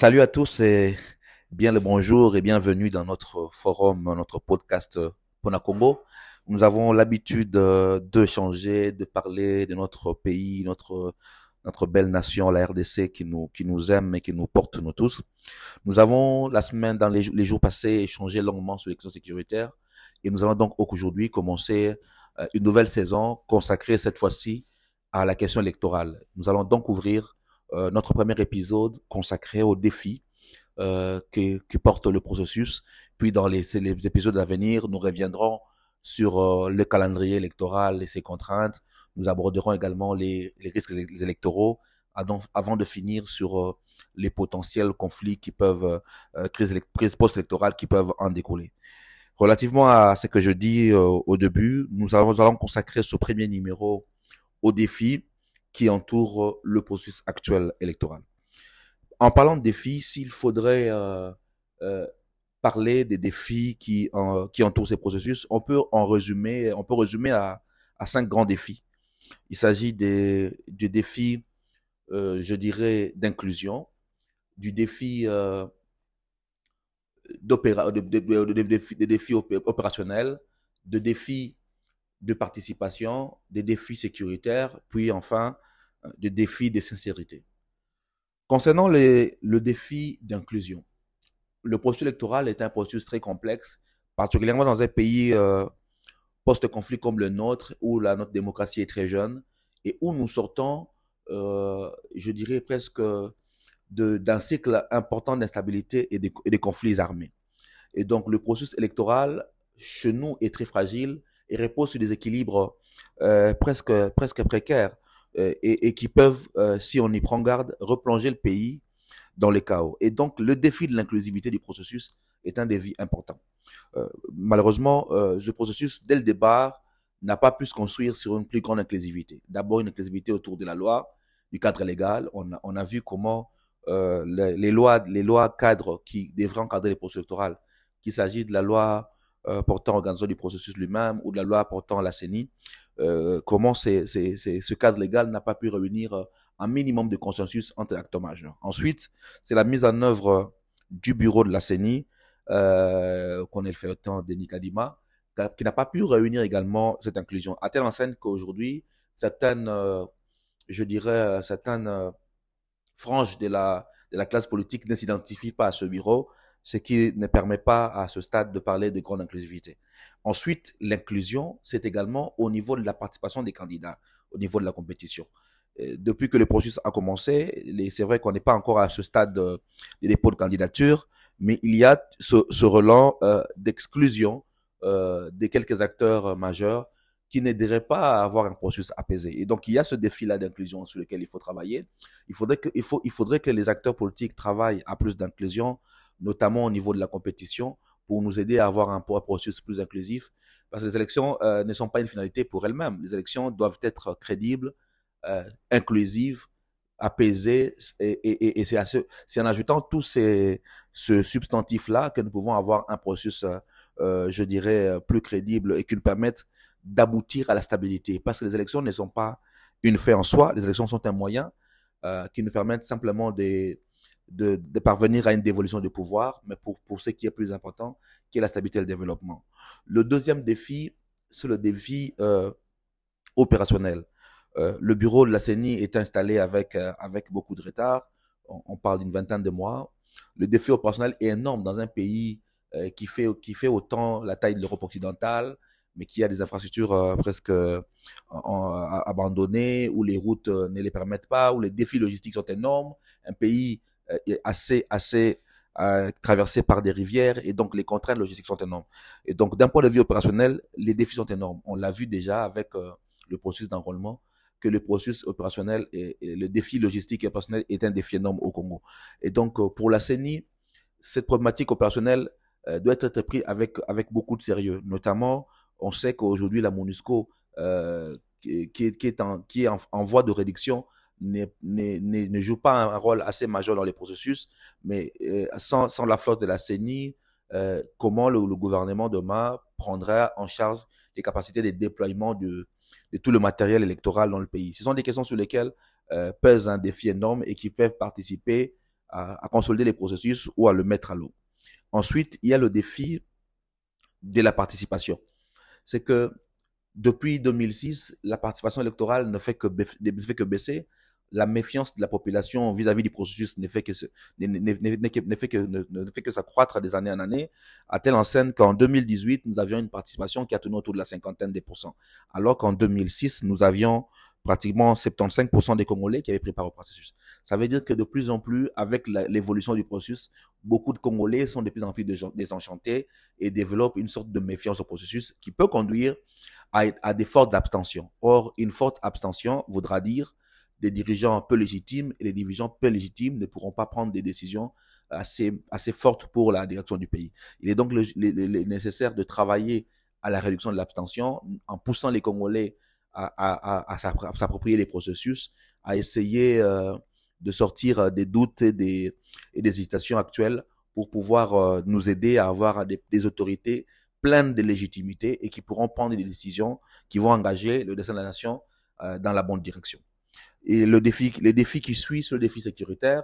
Salut à tous et bien le bonjour et bienvenue dans notre forum, notre podcast Ponacongo. Nous avons l'habitude de, de changer, de parler de notre pays, notre notre belle nation, la RDC, qui nous qui nous aime et qui nous porte nous tous. Nous avons la semaine, dans les, les jours passés, échangé longuement sur les questions sécuritaires et nous allons donc aujourd'hui commencer euh, une nouvelle saison consacrée cette fois-ci à la question électorale. Nous allons donc ouvrir euh, notre premier épisode consacré aux défis euh, que, que, porte le processus. Puis dans les, les épisodes à venir, nous reviendrons sur euh, le calendrier électoral et ses contraintes. Nous aborderons également les, les risques électoraux avant de finir sur euh, les potentiels conflits qui peuvent, euh, crises, crises post-électorales qui peuvent en découler. Relativement à ce que je dis au début, nous allons, nous allons consacrer ce premier numéro aux défis qui entourent le processus actuel électoral. En parlant de défis, s'il faudrait euh, euh, parler des défis qui, entourent ces processus, on peut en résumer, on peut résumer à, cinq grands défis. Il s'agit des, du défi, euh, je dirais, d'inclusion, du défi euh, d'opéra, de, des défis opérationnels, de défis de participation, des défis sécuritaires, puis enfin des défis de sincérité. Concernant le défi d'inclusion, le processus électoral est un processus très complexe, particulièrement dans un pays euh, post-conflit comme le nôtre, où la, notre démocratie est très jeune et où nous sortons, euh, je dirais presque, d'un cycle important d'instabilité et, et de conflits armés. Et donc le processus électoral chez nous est très fragile et repose sur des équilibres euh, presque, presque précaires euh, et, et, qui peuvent, euh, si on y prend garde, replonger le pays dans le chaos. Et donc le défi de l'inclusivité du processus est un défi important. Euh, malheureusement, euh, le processus, dès le départ, n'a pas pu se construire sur une plus grande inclusivité. D'abord, une inclusivité autour de la loi, du cadre légal. On a, vu comment euh, les, lois, les lois cadres qui devraient encadrer les processus électoraux, qu'il s'agisse de la loi euh, portant l'organisation du processus lui-même ou de la loi portant la CENI, euh, comment ce cadre légal n'a pas pu réunir euh, un minimum de consensus entre acteurs majeurs. Ensuite, c'est la mise en œuvre du bureau de la CENI, euh, qu'on ait fait autant de Nicadima, qui n'a pas pu réunir également cette inclusion. À telle enseigne qu'aujourd'hui, certaines, euh, je dirais, certaines franges de la, de la classe politique ne s'identifient pas à ce bureau, ce qui ne permet pas à ce stade de parler de grande inclusivité. Ensuite, l'inclusion, c'est également au niveau de la participation des candidats, au niveau de la compétition. Depuis que le processus a commencé, c'est vrai qu'on n'est pas encore à ce stade de, de, dépôt de candidature, mais il y a ce, ce euh, d'exclusion euh, de quelques acteurs majeurs qui n'aideraient pas à avoir un processus apaisé. Et donc, il y a ce défi-là d'inclusion sur lequel il faut travailler. Il faudrait que les acteurs politiques travaillent à plus d'inclusion, notamment au niveau de la compétition, pour nous aider à avoir un processus plus inclusif. Parce que les élections euh, ne sont pas une finalité pour elles-mêmes. Les élections doivent être crédibles, euh, inclusives, apaisées, et, c'est ce, en ajoutant tous ces ce substantif-là que nous pouvons avoir un processus, euh, je dirais, plus crédible et qui nous permette d'aboutir à la stabilité. Parce que les élections ne sont pas une fait en soi, les élections sont un moyen qui nous permettent simplement de de, parvenir à une dévolution de pouvoir, mais pour, pour ce qui est plus important, qui est la stabilité et le développement. Le deuxième défi, c'est le défi euh, opérationnel. Euh, le bureau de la CENI est installé avec, euh, avec beaucoup de retard. On, parle d'une vingtaine de mois. Le défi opérationnel est énorme dans un pays qui, fait, qui fait autant la taille de l'Europe occidentale, mais qui a des infrastructures presque abandonnées, où les routes ne les permettent pas, où les défis logistiques sont énormes. Un pays assez, assez euh, traversé par des rivières et donc les contraintes logistiques sont énormes. Et donc d'un point de vue opérationnel, les défis sont énormes. On l'a vu déjà avec euh, le processus d'enrôlement que le processus opérationnel et, le défi logistique et opérationnel est un défi énorme au Congo. Et donc euh, pour la CENI, cette problématique opérationnelle doit être prise avec avec beaucoup de sérieux. Notamment, on sait qu'aujourd'hui la MONUSCO qui, qui, est, qui est en qui est en voie de réduction ne, ne, ne, joue pas un rôle assez majeur dans les processus, mais euh, sans, sans la flotte de la CENI, euh, comment le, le, gouvernement demain prendra en charge les capacités de déploiement de, de, tout le matériel électoral dans le pays? Ce sont des questions sur lesquelles euh, pèse un défi énorme et qui peuvent participer à, à consolider les processus ou à le mettre à l'eau. Ensuite, il y a le défi de la participation. C'est que depuis 2006, la participation électorale ne fait que, ne fait que baisser. La méfiance de la population vis-à-vis du processus ne fait que, ne, fait que, ne, fait que s'accroître des années en année, à telle enseigne qu'en 2018, nous avions une participation qui a tourné autour de la cinquantaine des pourcents. Alors qu'en 2006, nous avions pratiquement 75% des Congolais qui avaient préparé au processus. Ça veut dire que de plus en plus, avec l'évolution du processus, beaucoup de Congolais sont de plus en plus désenchantés et développent une sorte de méfiance au processus qui peut conduire à des fortes abstentions. Or, une forte abstention voudra dire des dirigeants peu légitimes et les dirigeants peu légitimes ne pourront pas prendre des décisions assez, fortes pour la direction du pays. Il est donc nécessaire de travailler à la réduction de l'abstention en poussant les Congolais à, s'approprier les processus, à essayer euh, de sortir euh, des doutes et des, hésitations actuelles pour pouvoir euh, nous aider à avoir des, autorités pleines de légitimité et qui pourront prendre des décisions qui vont engager le destin de la nation dans la bonne direction. Et le défi, les défis qui suivent, c'est le défi sécuritaire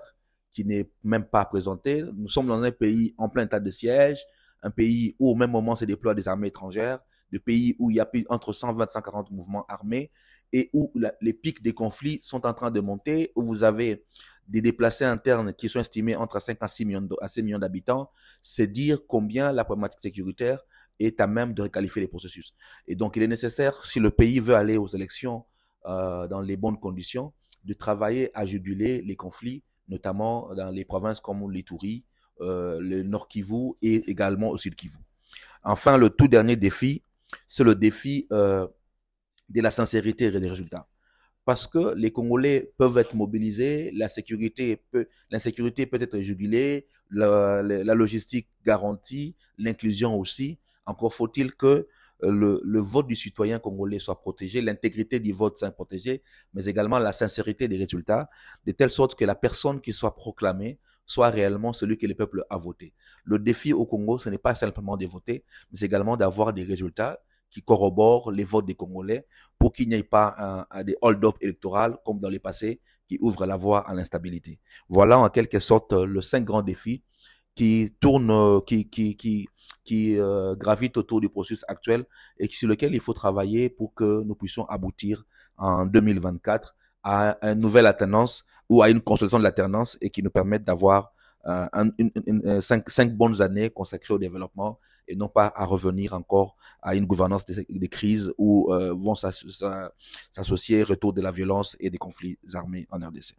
qui n'est même pas présenté. Nous sommes dans un pays en plein état de siège, un pays où au même moment se déploient des armées étrangères, de pays où il y a entre 120 et 140 mouvements armés et où les pics des conflits sont en train de monter, où vous avez des déplacés internes qui sont estimés entre 5 à 6 millions, à 6 millions d'habitants, c'est dire combien la problématique sécuritaire est à même de requalifier les processus. Et donc, il est nécessaire, si le pays veut aller aux élections euh, dans les bonnes conditions, de travailler à juguler les conflits, notamment dans les provinces comme l'Itourie, euh, le Nord Kivu et également au Sud Kivu. Enfin, le tout dernier défi, c'est le défi euh, de la sincérité et des résultats. Parce que les Congolais peuvent être mobilisés, la sécurité peut, l'insécurité peut être jugulée, la, logistique garantie, l'inclusion aussi. Encore faut-il que le, vote du citoyen congolais soit protégé, l'intégrité du vote soit protégée, mais également la sincérité des résultats, de telle sorte que la personne qui soit proclamée soit réellement celui que le peuple a voté. Le défi au Congo, ce n'est pas simplement de voter, mais également d'avoir des résultats qui corroborent les votes des Congolais pour qu'il n'y ait pas des hold-up électoraux comme dans le passé qui ouvrent la voie à l'instabilité. Voilà en quelque sorte le cinq grands défis qui tournent, qui, qui, qui, qui euh, gravitent autour du processus actuel et sur lequel il faut travailler pour que nous puissions aboutir en 2024 à une nouvelle alternance ou à une consolidation de l'alternance et qui nous permettent d'avoir euh, une, une, euh, cinq, cinq, bonnes années consacrées au développement et non pas à revenir encore à une gouvernance des, des crises où euh, vont s'associer retour de la violence et des conflits armés en RDC.